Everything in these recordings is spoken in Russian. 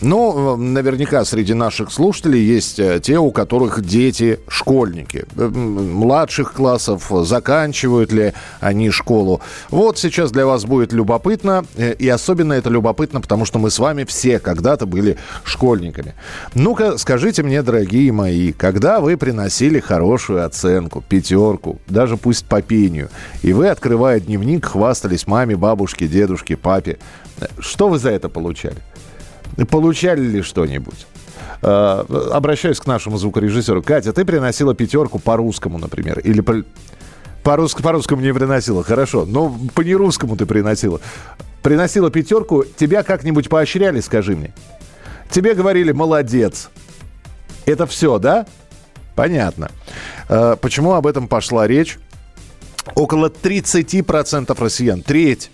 Ну, наверняка среди наших слушателей есть э, те, у которых дети школьники. Э, Младших классов, заканчивают ли они школу. Вот сейчас для вас будет любопытно. э, И особенно это любопытно, потому что мы с вами все когда-то были школьниками. Ну-ка, скажите мне, дорогие мои, когда вы приносили хорошую оценку, пятерку, даже пусть по пению, и вы, открывая дневник, хвастались маме, бабушке, дедушке, папе, э, что вы за это получали? Получали ли что-нибудь? Э, Обращаюсь к нашему звукорежиссеру. Катя, ты приносила пятерку по русскому, например, или по, по, рус- по русскому не приносила, хорошо, но по нерусскому ты приносила. Приносила пятерку, тебя как-нибудь поощряли, скажи мне? Тебе говорили «молодец». Это все, да? Понятно. Э, Почему об этом пошла речь? Около 30% россиян, треть,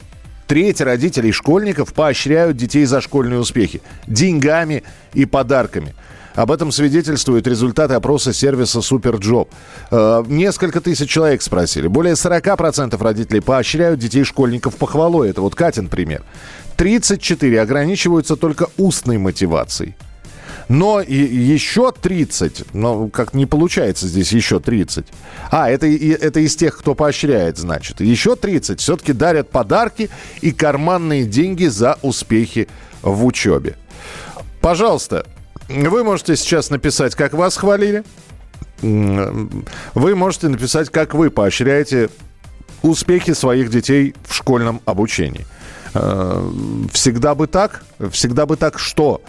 треть родителей школьников поощряют детей за школьные успехи деньгами и подарками. Об этом свидетельствуют результаты опроса сервиса SuperJob. Э, Несколько тысяч человек спросили. Более 40% родителей поощряют детей школьников похвалой. Это вот Катин пример. 34 ограничиваются только устной мотивацией. Но и еще 30, но как не получается здесь еще 30. А, это, и- это из тех, кто поощряет, значит. Еще 30 все-таки дарят подарки и карманные деньги за успехи в учебе. Пожалуйста, вы можете сейчас написать, как вас хвалили. Вы можете написать, как вы поощряете успехи своих детей в школьном обучении. Э, Всегда бы так? Всегда бы так что?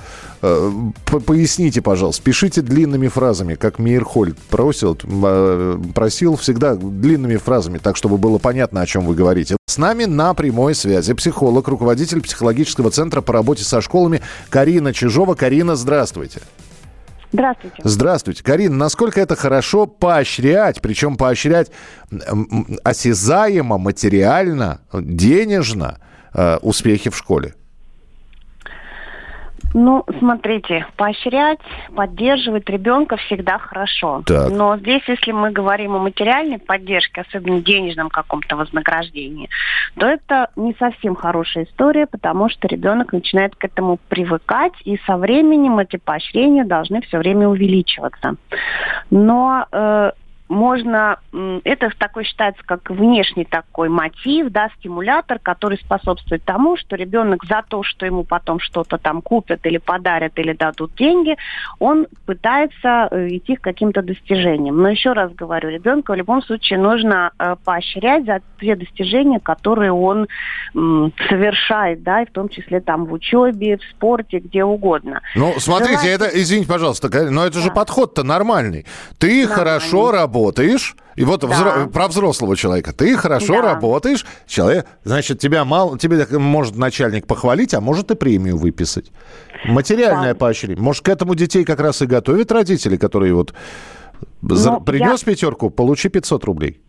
Э, Поясните, пожалуйста. Пишите длинными фразами, как Мейерхольд просил, э, просил всегда длинными фразами, так, чтобы было понятно, о чем вы говорите. С нами на прямой связи психолог, руководитель психологического центра по работе со школами Карина Чижова. Карина, здравствуйте. Здравствуйте. Здравствуйте. Карина, насколько это хорошо поощрять, причем поощрять осязаемо, материально, денежно э, успехи в школе? Ну, смотрите, поощрять, поддерживать ребенка всегда хорошо. Так. Но здесь, если мы говорим о материальной поддержке, особенно денежном каком-то вознаграждении, то это не совсем хорошая история, потому что ребенок начинает к этому привыкать, и со временем эти поощрения должны все время увеличиваться. Но э, можно, это такой считается как внешний такой мотив, да, стимулятор, который способствует тому, что ребенок за то, что ему потом что-то там купят или подарят или дадут деньги, он пытается э, идти к каким-то достижениям. Но еще раз говорю, ребенка в любом случае нужно э, поощрять за те достижения, которые он совершает, да, и в том числе там в учебе, в спорте, где угодно. Ну, смотрите, Желательно- это, извините, пожалуйста, но это же Да. подход-то нормальный. Ты Нормальный. хорошо работаешь, и вот Да. взро- про взрослого человека. Ты хорошо Да. работаешь, человек, значит, тебя мало, тебе может начальник похвалить, а может и премию выписать. Материальное Да. поощрение. Может, к этому детей как раз и готовят родители, которые вот за- Ну, принес пятерку, получи 500 рублей.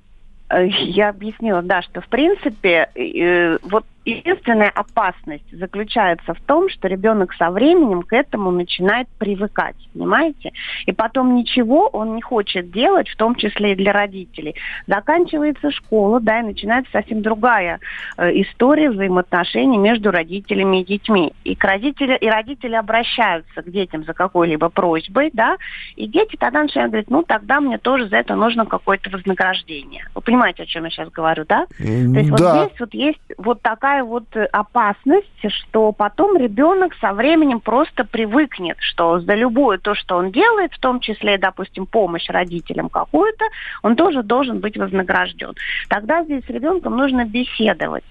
Э, Я объяснила, да, что в принципе э, вот единственная опасность заключается в том, что ребенок со временем к этому начинает привыкать, понимаете? И потом ничего он не хочет делать, в том числе и для родителей. Заканчивается школа, да, и начинается совсем другая э, история взаимоотношений между родителями и детьми. И к родители, и родители обращаются к детям за какой-либо просьбой, да, и дети тогда начинают говорить, ну тогда мне тоже за это нужно какое-то вознаграждение. Вы понимаете, о чем я сейчас говорю, да? То есть вот да. здесь вот есть вот такая вот э, опасность, что потом ребенок со временем просто привыкнет, что за любое то, что он делает, в том числе, допустим, помощь родителям какую-то, он тоже должен быть вознагражден. Тогда здесь с ребенком нужно беседовать.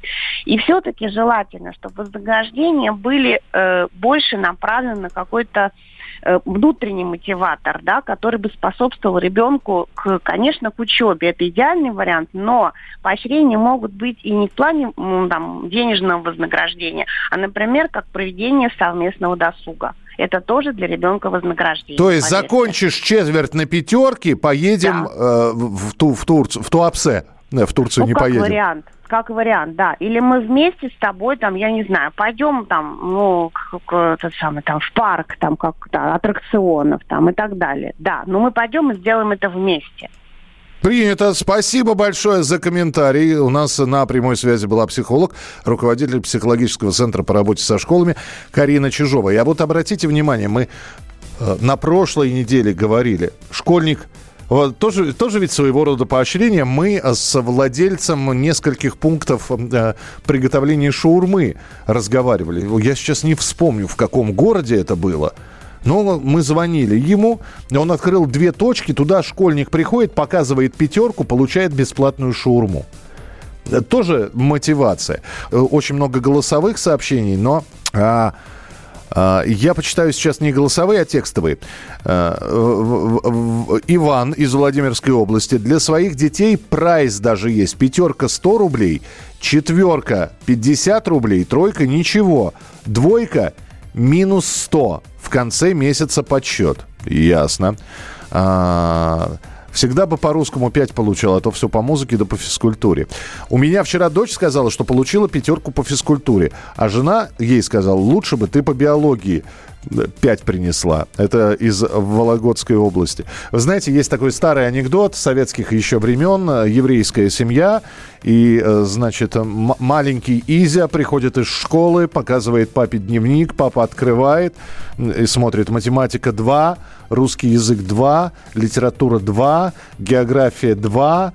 И все-таки желательно, чтобы вознаграждения были э, больше направлены на какой-то э, внутренний мотиватор, да, который бы способствовал ребенку, к, конечно, к учебе. Это идеальный вариант, но поощрения могут быть и не в плане там, денежного вознаграждения, а, например, как проведение совместного досуга. Это тоже для ребенка вознаграждение. То есть поверьте. закончишь четверть на пятерке, поедем Да. э, в, в ту, в, Турцию, в Туапсе. в Турцию ну, не как поедем. вариант как вариант, да. Или мы вместе с тобой, там, я не знаю, пойдем там, ну, к, тот самый, там, в парк, там, как то аттракционов, там, и так далее. Да, но мы пойдем и сделаем это вместе. Принято. Спасибо большое за комментарий. У нас на прямой связи была психолог, руководитель психологического центра по работе со школами Карина Чижова. И вот обратите внимание, мы э, на прошлой неделе говорили, школьник вот, тоже, тоже ведь своего рода поощрение. Мы с владельцем нескольких пунктов э, приготовления шаурмы разговаривали. Я сейчас не вспомню, в каком городе это было. Но мы звонили ему, он открыл две точки, туда школьник приходит, показывает пятерку, получает бесплатную шаурму. Тоже мотивация. Э, очень много голосовых сообщений, но... А, я почитаю сейчас не голосовые, а текстовые. А, Иван из Владимирской области. Для своих детей прайс даже есть. Пятерка 100 рублей, четверка 50 рублей, тройка ничего, двойка минус 100. В конце месяца подсчет. Ясно. А, Всегда бы по русскому 5 получил, а то все по музыке да по физкультуре. У меня вчера дочь сказала, что получила пятерку по физкультуре, а жена ей сказала, лучше бы ты по биологии. 5 принесла. Это из Вологодской области. Вы знаете, есть такой старый анекдот советских еще времен. Еврейская семья. И, э, значит, маленький Изя приходит из школы, показывает папе дневник. Папа открывает и смотрит. Математика 2, русский язык 2, литература 2, география 2,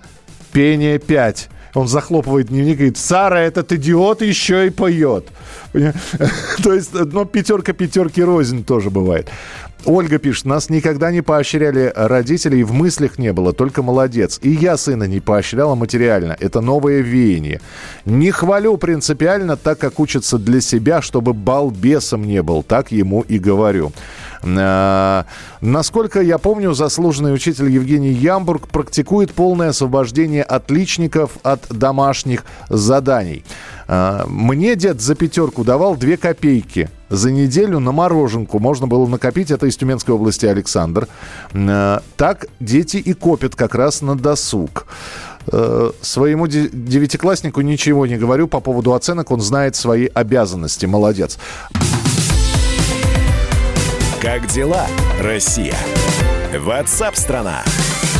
пение 5. Он захлопывает дневник и говорит, Сара, этот идиот еще и поет. То есть, ну, пятерка пятерки рознь тоже бывает. Ольга пишет, нас никогда не поощряли родители, и в мыслях не было, только молодец. И я сына не поощряла материально. Это новое веяние. Не хвалю принципиально, так как учится для себя, чтобы балбесом не был. Так ему и говорю. А, насколько я помню, заслуженный учитель Евгений Ямбург практикует полное освобождение отличников от домашних заданий. А, мне дед за пятерку давал две копейки. За неделю на мороженку можно было накопить. Это из Тюменской области Александр. А, так дети и копят как раз на досуг своему девятикласснику ничего не говорю по поводу оценок. Он знает свои обязанности. Молодец. Как дела, Россия? Ватсап-страна! страна